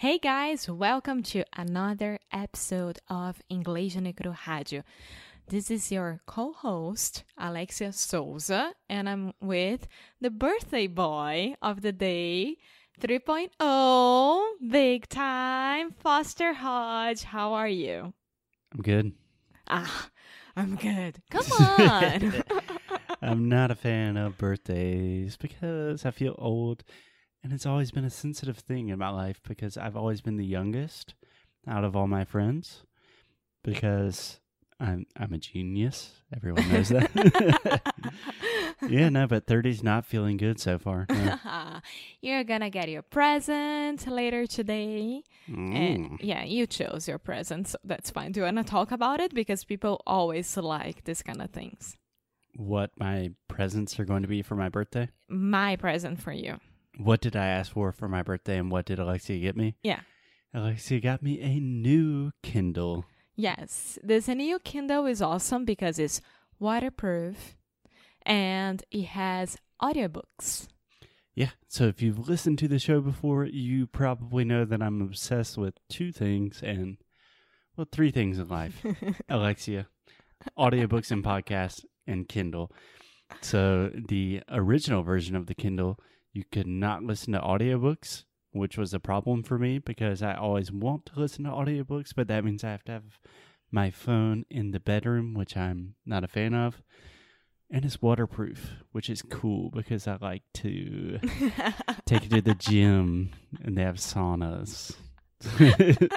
Hey guys, welcome to another episode of Inglês Cru Rádio. This is your co-host, Alexia Souza, and I'm with the birthday boy of the day, 3.0, big time, Foster Hodge. How are you? I'm good. Ah, I'm good. Come on. I'm not a fan of birthdays because I feel old and it's always been a sensitive thing in my life because I've always been the youngest out of all my friends because I'm I'm a genius. Everyone knows that. yeah, no, but 30's not feeling good so far. No. You're gonna get your present later today. Mm. And yeah, you chose your present, so that's fine. Do you wanna talk about it? Because people always like this kind of things. What my presents are going to be for my birthday? My present for you. What did I ask for for my birthday and what did Alexia get me? Yeah. Alexia got me a new Kindle. Yes, this new Kindle is awesome because it's waterproof and it has audiobooks. Yeah. So if you've listened to the show before, you probably know that I'm obsessed with two things and, well, three things in life Alexia, audiobooks and podcasts, and Kindle. So the original version of the Kindle, you could not listen to audiobooks, which was a problem for me because I always want to listen to audiobooks, but that means I have to have my phone in the bedroom, which I'm not a fan of. And it's waterproof, which is cool because I like to take it to the gym and they have saunas.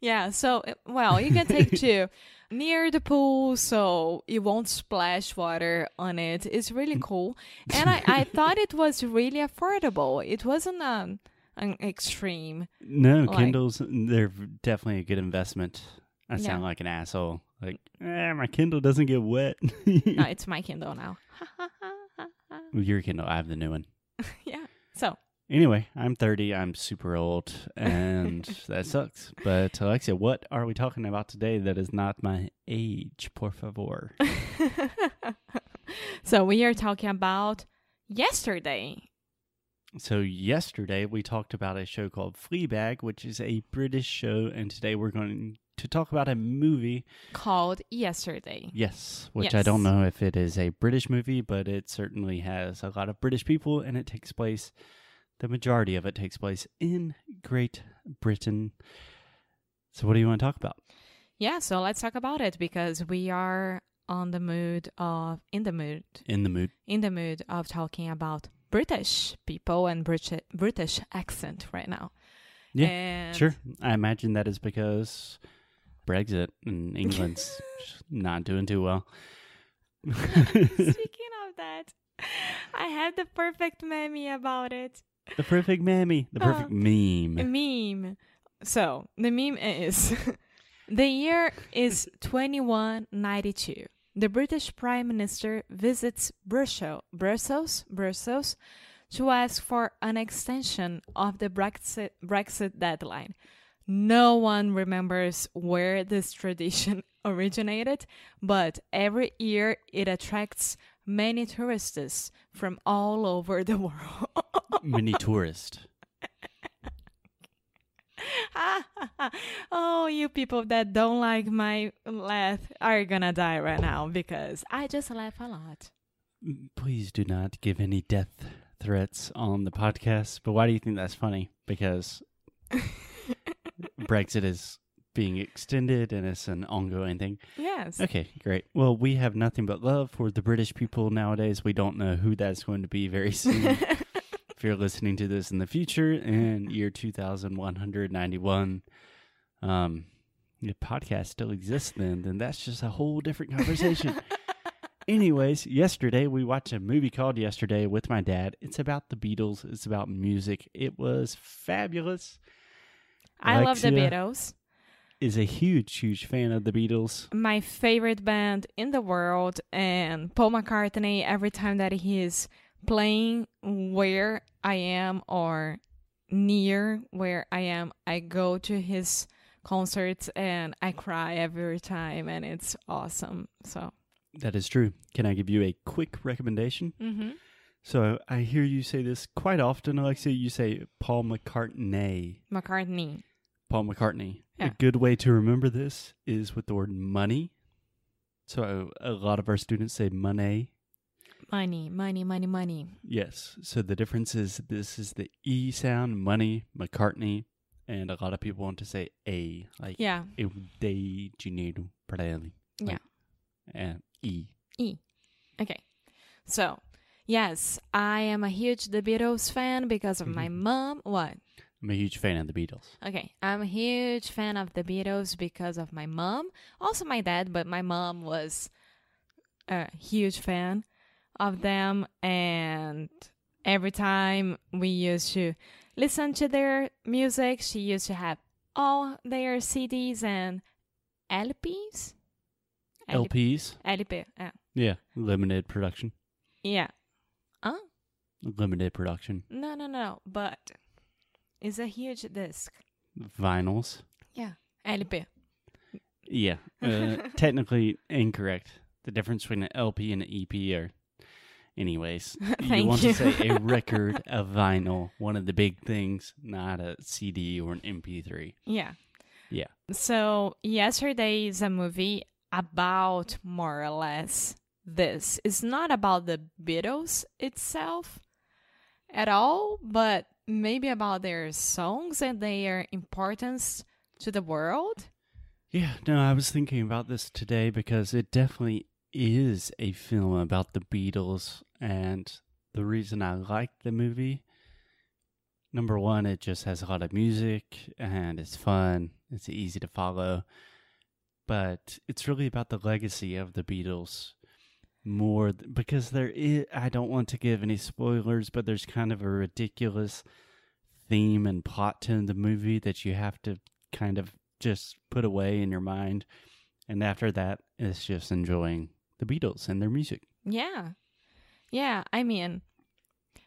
yeah, so uh, well, you can take two near the pool so you won't splash water on it. It's really cool. And I, I thought it was really affordable. It wasn't um, an extreme. no, Like- Kindles, they're definitely a good investment. I Yeah. sound like an asshole. Like, eh, my Kindle doesn't get wet. No, it's my Kindle now. Your Kindle, I have the new one. yeah. So Anyway, I'm 30. I'm super old, and that sucks. But Alexia, what are we talking about today that is not my age, por favor? so we are talking about yesterday. So yesterday we talked about a show called Fleabag, which is a British show, and today we're going to talk about a movie. called Yesterday. Yes, which I don't know if it is a British movie, but it certainly has a lot of British people, and it takes place. The majority of it takes place in Great Britain. So, what do you want to talk about? Yeah, so let's talk about it because we are on the mood of in the mood In the mood. in the mood of talking about British people and British British accent right now. Yeah, and Sure. I imagine that is because Brexit and England's not doing too well. Speaking of that, I have the perfect meme about it. The perfect mammy. The perfect A meme. meme. So the meme is the year is 2192. The British Prime Minister visits Brussels, Brussels, Brussels to ask for an extension of the Brexit, Brexit deadline. No one remembers where this tradition originated, but every year it attracts many tourists from all over the world. Mini tourist. oh, you people that don't like my laugh are gonna die right now because I just laugh a lot. Please do not give any death threats on the podcast. But why do you think that's funny? Because Brexit is being extended and it's an ongoing thing. Yes. Okay, great. Well, we have nothing but love for the British people nowadays. We don't know who that's going to be very soon. if you're listening to this in the future in year 2191, um, the podcast still exists then, then that's just a whole different conversation. Anyways, yesterday we watched a movie called Yesterday with my dad. It's about the Beatles, it's about music. It was fabulous. I love the Beatles. Is a huge, huge fan of the Beatles. My favorite band in the world, and Paul McCartney. Every time that he is playing where I am or near where I am, I go to his concerts and I cry every time, and it's awesome. So, That is true. Can I give you a quick recommendation? mm-hmm. So I hear you say this quite often, Alexia. You say Paul McCartney. McCartney. Paul McCartney. A good way to remember this is with the word money. So a lot of our students say money. Money, money, money, money. Yes. So the difference is this is the E sound, money, McCartney, and a lot of people want to say A, like Yeah. eu dei dinheiro para ele. Yeah. And E. E. Okay. So, yes, I am a huge The Beatles fan because of my Mhm. mom. What? I'm a huge fan of the Beatles. Okay, I'm a huge fan of the Beatles because of my mom, also my dad, but my mom was a huge fan of them, and every time we used to listen to their music, she used to have all their CDs and LPs. LPs. LP, yeah. Yeah. Limited production. yeah. Huh? Limited production. No, no, no, but it's a huge disc. Vinyls. Yeah LP. Yeah. Uh, technically incorrect. The difference between an LP and an EP are. Anyways, you want you. to say a record, a vinyl, one of the big things, not a CD or an MP3. Yeah. Yeah. So yesterday is a movie about more or less this. It's not about the Beatles itself at all, but maybe about their songs and their importance to the world. Yeah, no, I was thinking about this today because it definitely is a film about the Beatles. And the reason I like the movie, number one, it just has a lot of music and it's fun, it's easy to follow. But it's really about the legacy of the Beatles more th- because there is, I don't want to give any spoilers, but there's kind of a ridiculous theme and plot to the movie that you have to kind of just put away in your mind. And after that, it's just enjoying the Beatles and their music. Yeah. Yeah, I mean,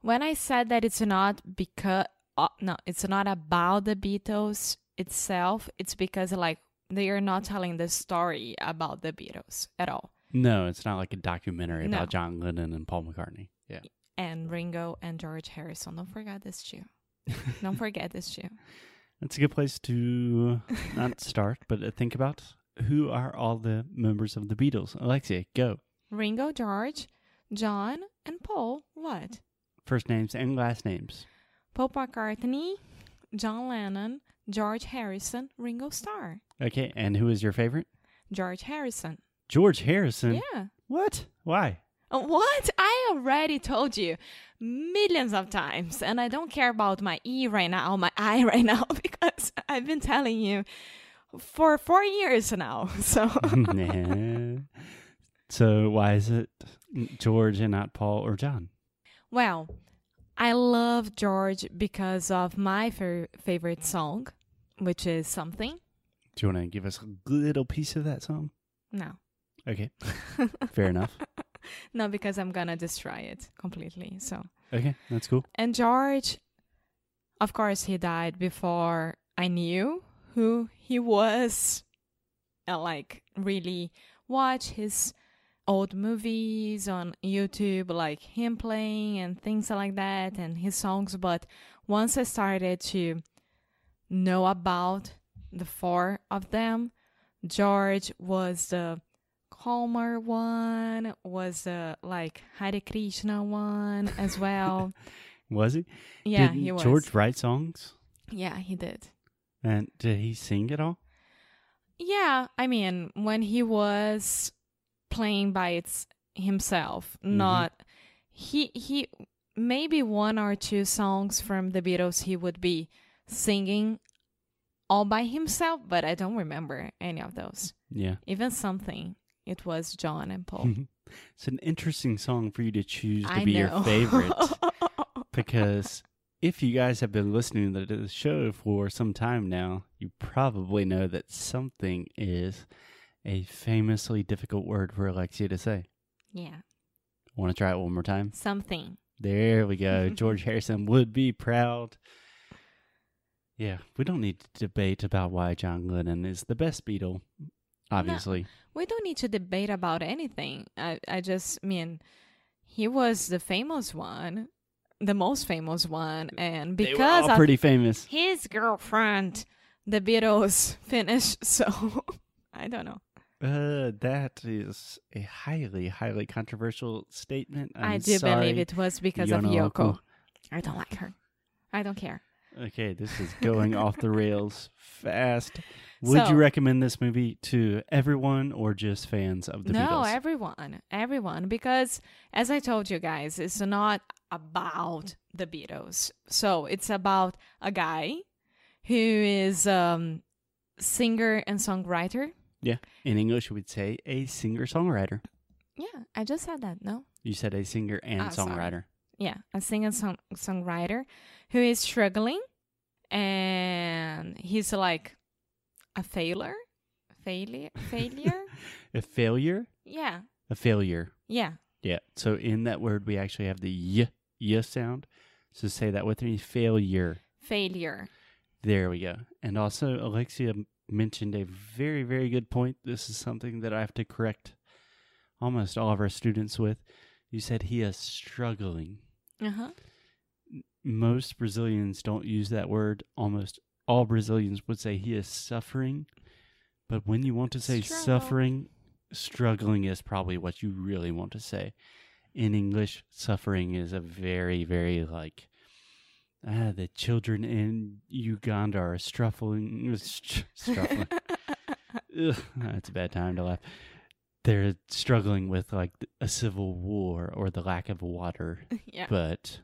when I said that it's not because uh, no, it's not about the Beatles itself, it's because like they are not telling the story about the Beatles at all. No, it's not like a documentary No. about John Lennon and Paul McCartney. Yeah. And Ringo and George Harrison. Don't forget this too. Don't forget this too. That's a good place to not start, but uh, think about who are all the members of the Beatles. Alexia, go. Ringo, George, John, and Paul. What? First names and last names. Paul McCartney, John Lennon, George Harrison, Ringo Starr. Okay, and who is your favorite? George Harrison. George Harrison. Yeah. What? Why? Uh, What? I already told you millions of times, and I don't care about my E right now, my I right now, because I've been telling you for four years now. So, Nah. so why is it George and not Paul or John? well, I love George because of my fa- favorite song, which is Something. Do you want to give us a little piece of that song? No. Okay, fair enough. no, because I'm gonna destroy it completely. So, Okay, that's cool. and George, of course, he died before I knew who he was. I like really watch his old movies on YouTube, like him playing and things like that, and his songs. But once I started to know about the four of them, George was the calmer one, was the like Hare Krishna one as well. Was he? yeah, did he was. George write songs? Yeah, he did. And did he sing at all? Yeah, I mean, when he was playing by its himself, Mhm. not he he maybe one or two songs from the Beatles he would be singing all by himself, but I don't remember any of those. Yeah. Even something. It was John and Paul. it's an interesting song for you to choose to I be know. your favorite because if you guys have been listening to the show for some time now, you probably know that something is a famously difficult word for Alexia to say. yeah, Want to try it one more time? something. There we go. George Harrison would be proud. Yeah, we don't need to debate about why John Lennon is the best Beatle. Obviously, We don't need to debate about anything. I I just mean he was the famous one, the most famous one, and They because of pretty famous. his girlfriend, the Beatles finished. So I don't know. Uh, that is a highly, highly controversial statement. I'm i do sorry, believe it was because of Yonoko. Yoko. I don't like her. I don't care. Okay, this is going off the rails fast. Would So- you recommend this movie to everyone or just fans of the no, Beatles? everyone, everyone, because as I told you guys, it's not about the Beatles. So it's about a guy who is um singer and songwriter. In English, we'd say a singer songwriter. Yeah, I just said that. No, You said a singer and ah, sorry. songwriter. yeah, a singer song songwriter who is struggling, and he's like a failure, failure, failure. A failure? yeah, A failure. yeah. Yeah. So in that word, we actually have the y, y sound. So say that with me failure. Failure. There we go. And also, Alexia mentioned a very, very good point. This is something that I have to correct almost all of our students with. You said he is struggling. Uh huh. Most Brazilians don't use that word. Almost all Brazilians would say he is suffering. But when you want to say Struggle. suffering, struggling is probably what you really want to say. In English, suffering is a very, very like, ah, the children in Uganda are struggling. str- struggling. Ugh, that's a bad time to laugh. They're struggling with like a civil war or the lack of water, yeah. but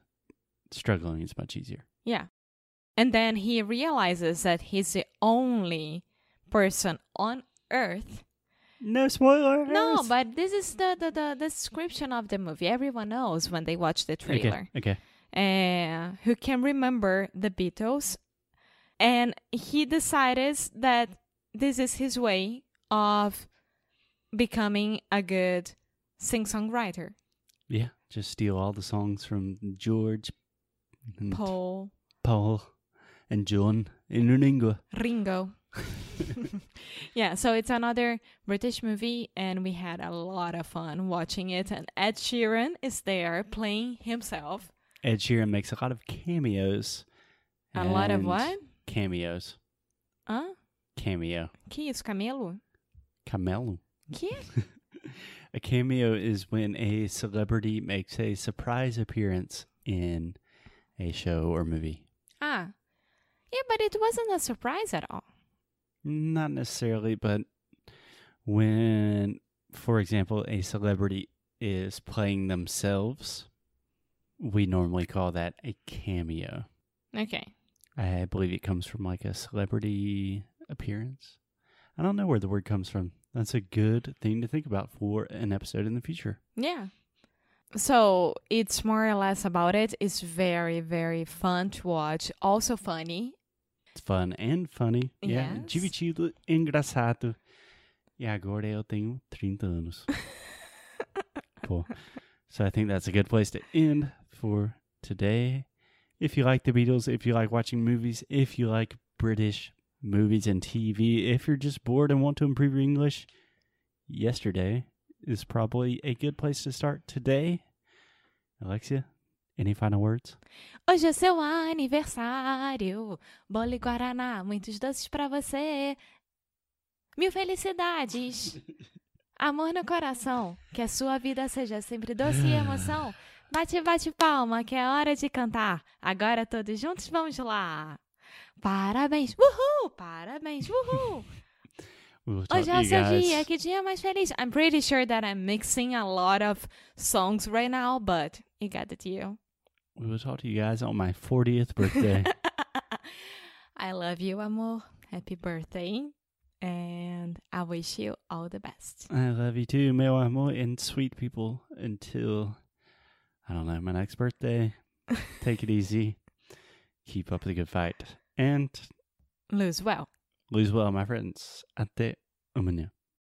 struggling is much easier. Yeah. And then he realizes that he's the only person on earth. No spoilers. No, but this is the, the, the description of the movie. Everyone knows when they watch the trailer. Okay. okay. Uh, who can remember the Beatles. And he decides that this is his way of becoming a good sing songwriter. Yeah, just steal all the songs from George, and Paul, Paul, and John in Ringo. Ringo. yeah, so it's another British movie, and we had a lot of fun watching it. And Ed Sheeran is there playing himself. Ed Sheeran makes a lot of cameos. A lot of what? Cameos. Hã? Cameo. Que isso, camelo? Camelo. Que? A cameo is when a celebrity makes a surprise appearance in a show or movie. Ah. Yeah, but it wasn't a surprise at all. Not necessarily, but when, for example, a celebrity is playing themselves, we normally call that a cameo. Okay. I believe it comes from like a celebrity appearance. I don't know where the word comes from. That's a good thing to think about for an episode in the future. Yeah. So it's more or less about it. It's very, very fun to watch. Also funny. It's fun and funny. Yeah, Yes. divertido, engraçado. E agora eu tenho 30 anos. cool. So I think that's a good place to end for today. If you like the Beatles, if you like watching movies, if you like British movies and TV, if you're just bored and want to improve your English, yesterday is probably a good place to start today. Alexia, any final words? Hoje é seu aniversário. Bolo e Guaraná, muitos doces pra você. Mil felicidades. Amor no coração. Que a sua vida seja sempre doce e emoção. Bate, bate palma, que é hora de cantar. Agora todos juntos vamos lá. Parabéns, uhul! Parabéns, uhul! Hoje é o you seu dia, que dia mais feliz. I'm pretty sure that I'm mixing a lot of songs right now, but you got the deal. We will talk to you guys on my 40th birthday. I love you, amor. Happy birthday. And I wish you all the best. I love you too, meu amor, and sweet people. Until, I don't know, my next birthday. Take it easy. Keep up the good fight. And Lose well. lose well, my friends. Até amanhã.